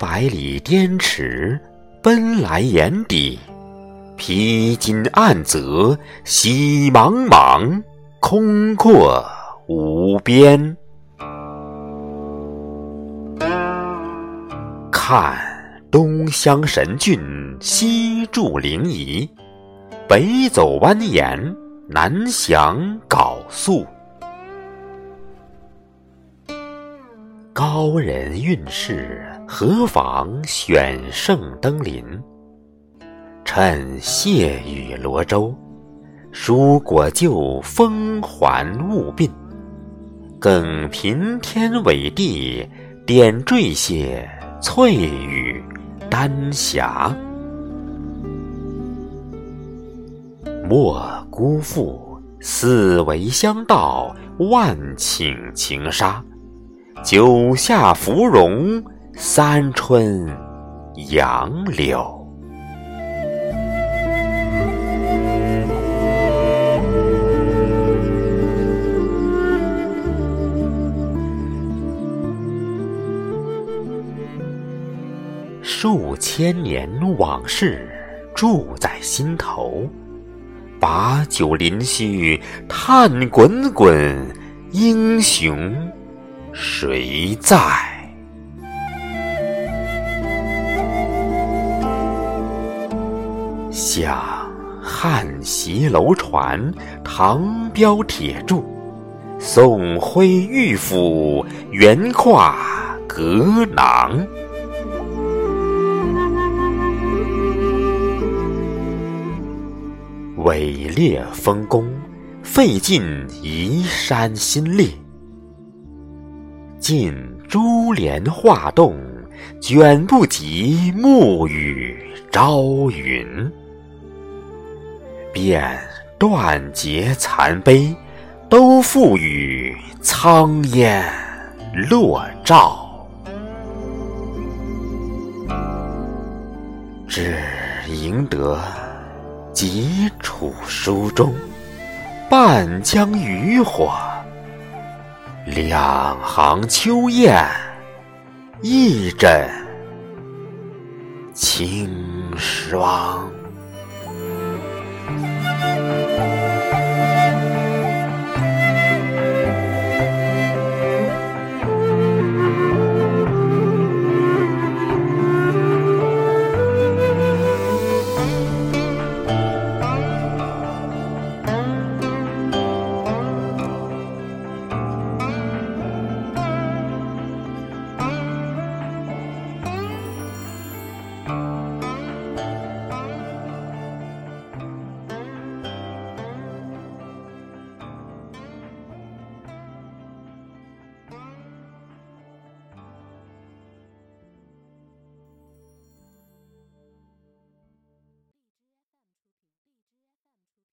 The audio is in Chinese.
百里滇池，奔来眼底，披荆暗泽，喜茫茫，空阔无边。看东乡神俊，西筑临沂，北走蜿蜒，南翔缟素。高人运势，何妨选胜登临？趁谢雨罗舟，蔬果就风还物鬓。更平天纬地，点缀些翠羽丹霞。莫辜负四维香道，万顷情沙。九夏芙蓉，三春杨柳。数千年往事住在心头，把酒临须，叹滚滚，英雄。谁在？像汉袭楼船，唐标铁柱；宋徽玉斧，圆挎革囊。伟烈丰功，费尽移山心力。尽珠帘画栋，卷不及暮雨朝云；便断节残碑，都付与苍烟落照。只赢得几处书中，半江渔火。两行秋雁，一枕清霜。